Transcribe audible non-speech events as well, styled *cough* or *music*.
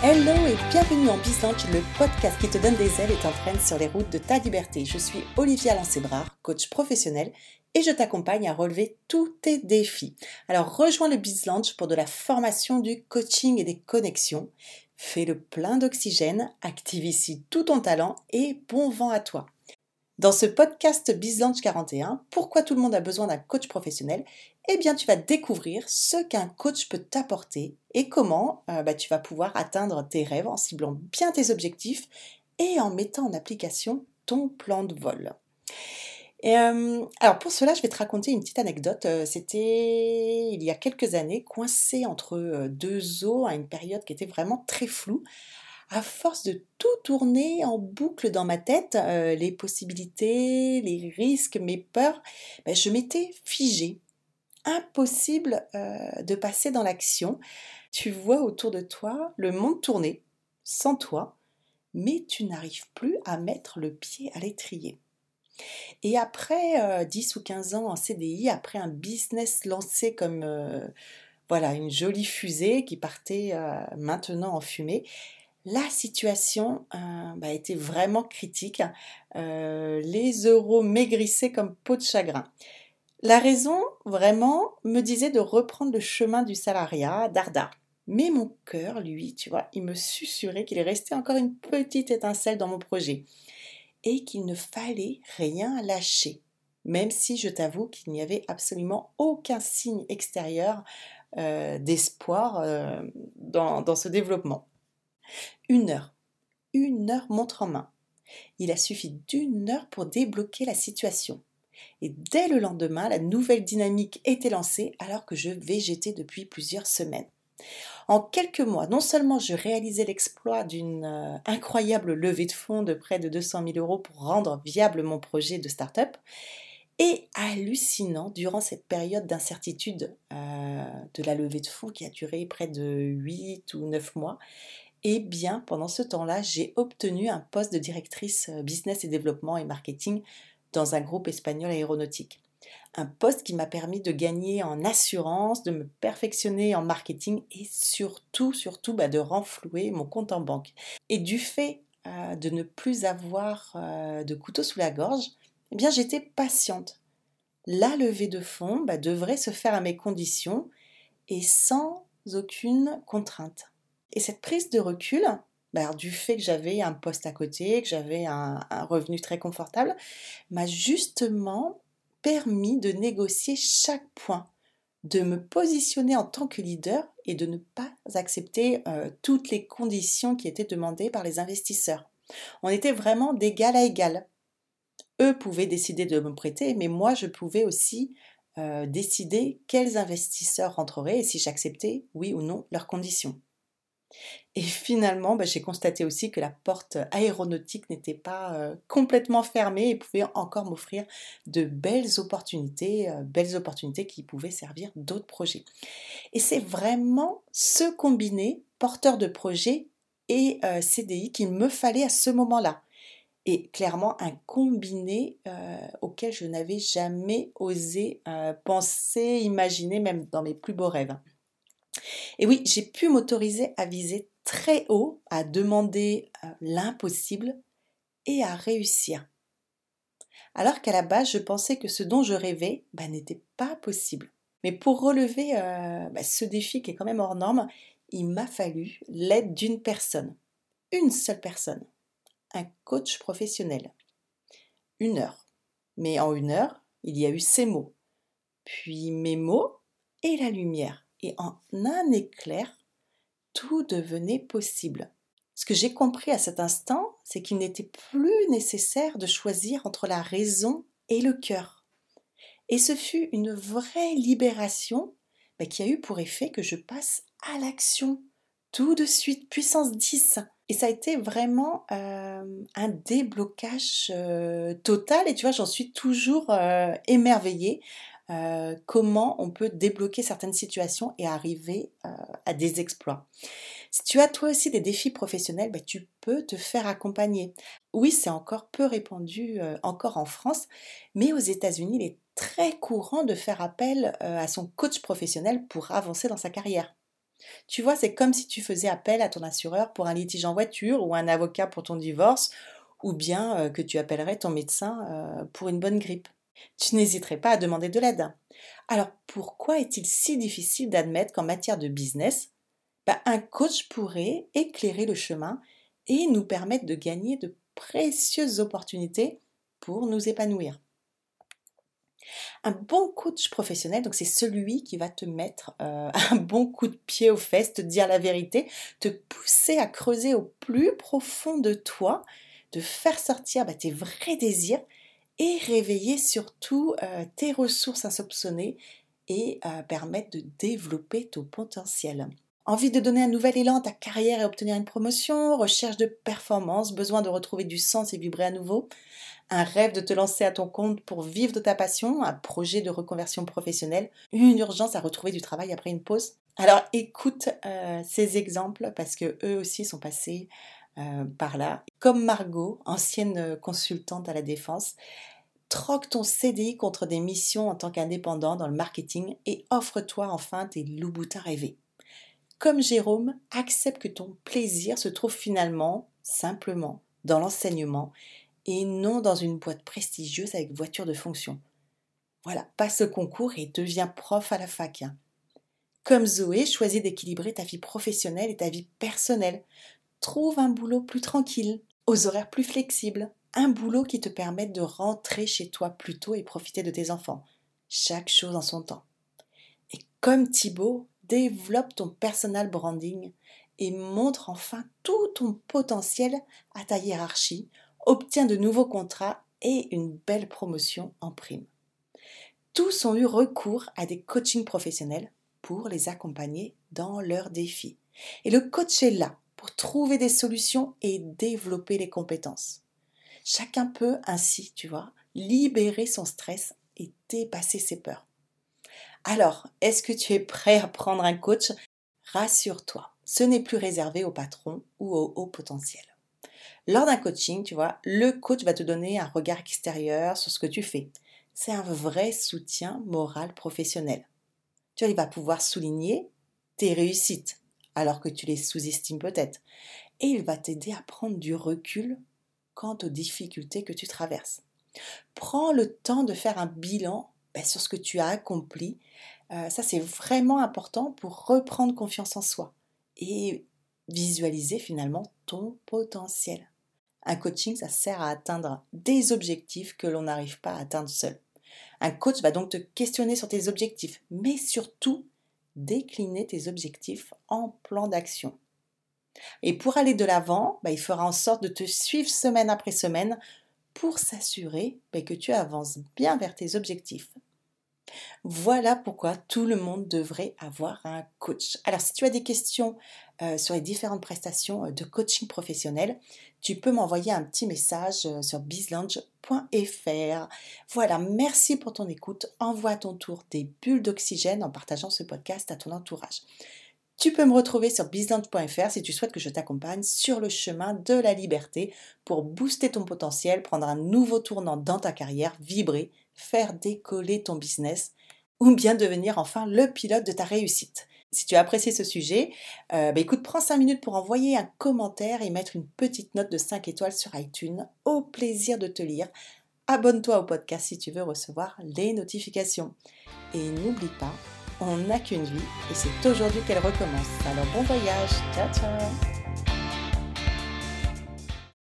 Hello et bienvenue en Bizange, le podcast qui te donne des ailes et t'entraîne sur les routes de ta liberté. Je suis Olivia Lancébrard, coach professionnel et je t'accompagne à relever tous tes défis. Alors rejoins le Bizlange pour de la formation, du coaching et des connexions. Fais le plein d'oxygène, active ici tout ton talent et bon vent à toi. Dans ce podcast Bizlange 41, pourquoi tout le monde a besoin d'un coach professionnel eh bien tu vas découvrir ce qu'un coach peut t'apporter et comment euh, bah, tu vas pouvoir atteindre tes rêves en ciblant bien tes objectifs et en mettant en application ton plan de vol. Euh, alors pour cela, je vais te raconter une petite anecdote. Euh, c'était il y a quelques années, coincé entre deux eaux à une période qui était vraiment très floue. À force de tout tourner en boucle dans ma tête, les possibilités, les risques, mes peurs, ben, je m'étais figée impossible euh, de passer dans l'action. Tu vois autour de toi le monde tourner sans toi, mais tu n'arrives plus à mettre le pied à l'étrier. Et après 10 euh, ou 15 ans en CDI, après un business lancé comme euh, voilà une jolie fusée qui partait maintenant en fumée, la situation bah, était vraiment critique. les euros maigrissaient comme peau de chagrin. La raison, vraiment, me disait de reprendre le chemin du salariat, d'Arda. Mais mon cœur, lui, tu vois, il me susurrait qu'il restait encore une petite étincelle dans mon projet et qu'il ne fallait rien lâcher, même si je t'avoue qu'il n'y avait absolument aucun signe extérieur euh, d'espoir euh, dans, dans ce développement. Une heure, une heure montre en main. Il a suffi d'une heure pour débloquer la situation. Et dès le lendemain, la nouvelle dynamique était lancée alors que je végétais depuis plusieurs semaines. En quelques mois, non seulement je réalisais l'exploit d'une euh, incroyable levée de fonds de près de 200 000 euros pour rendre viable mon projet de start-up, et hallucinant durant cette période d'incertitude euh, de la levée de fonds qui a duré près de 8 ou 9 mois, et eh bien pendant ce temps-là, j'ai obtenu un poste de directrice euh, business et développement et marketing dans un groupe espagnol aéronautique. Un poste qui m'a permis de gagner en assurance, de me perfectionner en marketing et surtout, surtout bah, de renflouer mon compte en banque. Et du fait euh, de ne plus avoir euh, de couteau sous la gorge, eh bien j'étais patiente. La levée de fonds bah, devrait se faire à mes conditions et sans aucune contrainte. Et cette prise de recul, bah, du fait que j'avais un poste à côté, que j'avais un, revenu très confortable, m'a justement permis de négocier chaque point, de me positionner en tant que leader et de ne pas accepter euh, toutes les conditions qui étaient demandées par les investisseurs. On était vraiment d'égal à égal. Eux pouvaient décider de me prêter, mais moi je pouvais aussi euh, décider quels investisseurs rentreraient et si j'acceptais, oui ou non, leurs conditions. Et finalement, bah, j'ai constaté aussi que la porte aéronautique n'était pas euh, complètement fermée et pouvait encore m'offrir de belles opportunités, euh, belles opportunités qui pouvaient servir d'autres projets. Et c'est vraiment ce combiné porteur de projet et euh, CDI qu'il me fallait à ce moment-là. Et clairement un combiné auquel je n'avais jamais osé penser, imaginer, même dans mes plus beaux rêves. Et oui, j'ai pu m'autoriser à viser très haut, à demander euh, l'impossible et à réussir. Alors qu'à la base, je pensais que ce dont je rêvais bah, n'était pas possible. Mais pour relever euh, bah, ce défi qui est quand même hors norme, il m'a fallu l'aide d'une personne. Une seule personne. Un coach professionnel. Une heure. Mais en une heure, il y a eu ces mots. Puis mes mots et la lumière et en un éclair, tout devenait possible. Ce que j'ai compris à cet instant, c'est qu'il n'était plus nécessaire de choisir entre la raison et le cœur. Et ce fut une vraie libération bah, qui a eu pour effet que je passe à l'action tout de suite, puissance 10. Et ça a été vraiment euh, un déblocage euh, total. Et tu vois, j'en suis toujours euh, émerveillée euh, comment on peut débloquer certaines situations et arriver euh, à des exploits. Si tu as toi aussi des défis professionnels, bah, tu peux te faire accompagner. Oui, c'est encore peu répandu euh, encore en France, mais aux États-Unis, il est très courant de faire appel à son coach professionnel pour avancer dans sa carrière. Tu vois, c'est comme si tu faisais appel à ton assureur pour un litige en voiture ou un avocat pour ton divorce ou bien que tu appellerais ton médecin pour une bonne grippe. Tu n'hésiterais pas à demander de l'aide. Alors pourquoi est-il si difficile d'admettre qu'en matière de business, bah, un coach pourrait éclairer le chemin et nous permettre de gagner de précieuses opportunités pour nous épanouir? Un bon coach professionnel, donc c'est celui qui va te mettre euh, *laughs* un bon coup de pied aux fesses, te dire la vérité, te pousser à creuser au plus profond de toi, de faire sortir bah, tes vrais désirs et réveiller surtout euh, tes ressources insoupçonnées et euh, permettre de développer ton potentiel. Envie de donner un nouvel élan à ta carrière et obtenir une promotion, recherche de performance, besoin de retrouver du sens et vibrer à nouveau, un rêve de te lancer à ton compte pour vivre de ta passion, un projet de reconversion professionnelle, une urgence à retrouver du travail après une pause. Alors écoute euh, ces exemples parce que eux aussi sont passés par là. Comme Margot, ancienne consultante à la défense, troque ton CDI contre des missions en tant qu'indépendant dans le marketing et offre-toi enfin tes loups-boutins rêvés. Comme Jérôme, accepte que ton plaisir se trouve finalement, simplement, dans l'enseignement et non dans une boîte prestigieuse avec voiture de fonction. Voilà, passe le concours et deviens prof à la fac. Comme Zoé, choisis d'équilibrer ta vie professionnelle et ta vie personnelle. Trouve un boulot plus tranquille, aux horaires plus flexibles, un boulot qui te permette de rentrer chez toi plus tôt et profiter de tes enfants. Chaque chose en son temps. Et comme Thibaut, développe ton personal branding et montre enfin tout ton potentiel à ta hiérarchie obtient de nouveaux contrats et une belle promotion en prime. Tous ont eu recours à des coachings professionnels pour les accompagner dans leurs défis. Et le coach est là pour trouver des solutions et développer les compétences. Chacun peut ainsi, tu vois, libérer son stress et dépasser ses peurs. Alors, est-ce que tu es prêt à prendre un coach? Rassure-toi, ce n'est plus réservé aux patrons ou aux hauts potentiels. Lors d'un coaching, tu vois, le coach va te donner un regard extérieur sur ce que tu fais. C'est un vrai soutien moral professionnel. Tu vois, il va pouvoir souligner tes réussites, alors que tu les sous-estimes peut-être. Et il va t'aider à prendre du recul quant aux difficultés que tu traverses. Prends le temps de faire un bilan ben, sur ce que tu as accompli. Euh, ça, c'est vraiment important pour reprendre confiance en soi et visualiser finalement ton potentiel. Un coaching, ça sert à atteindre des objectifs que l'on n'arrive pas à atteindre seul. Un coach va donc te questionner sur tes objectifs, mais surtout décliner tes objectifs en plan d'action. Et pour aller de l'avant, bah, il fera en sorte de te suivre semaine après semaine pour s'assurer bah, que tu avances bien vers tes objectifs. Voilà pourquoi tout le monde devrait avoir un coach. Alors si tu as des questions euh, sur les différentes prestations euh, de coaching professionnel, tu peux m'envoyer un petit message euh, sur bizlounge.fr. Voilà, merci pour ton écoute. Envoie à ton tour des bulles d'oxygène en partageant ce podcast à ton entourage. Tu peux me retrouver sur bizlounge.fr si tu souhaites que je t'accompagne sur le chemin de la liberté pour booster ton potentiel, prendre un nouveau tournant dans ta carrière, vibrer faire décoller ton business ou bien devenir enfin le pilote de ta réussite. Si tu as apprécié ce sujet, euh, bah écoute, prends 5 minutes pour envoyer un commentaire et mettre une petite note de 5 étoiles sur iTunes. Au plaisir de te lire. Abonne-toi au podcast si tu veux recevoir les notifications. Et n'oublie pas, on n'a qu'une vie et c'est aujourd'hui qu'elle recommence. Alors bon voyage, ciao ciao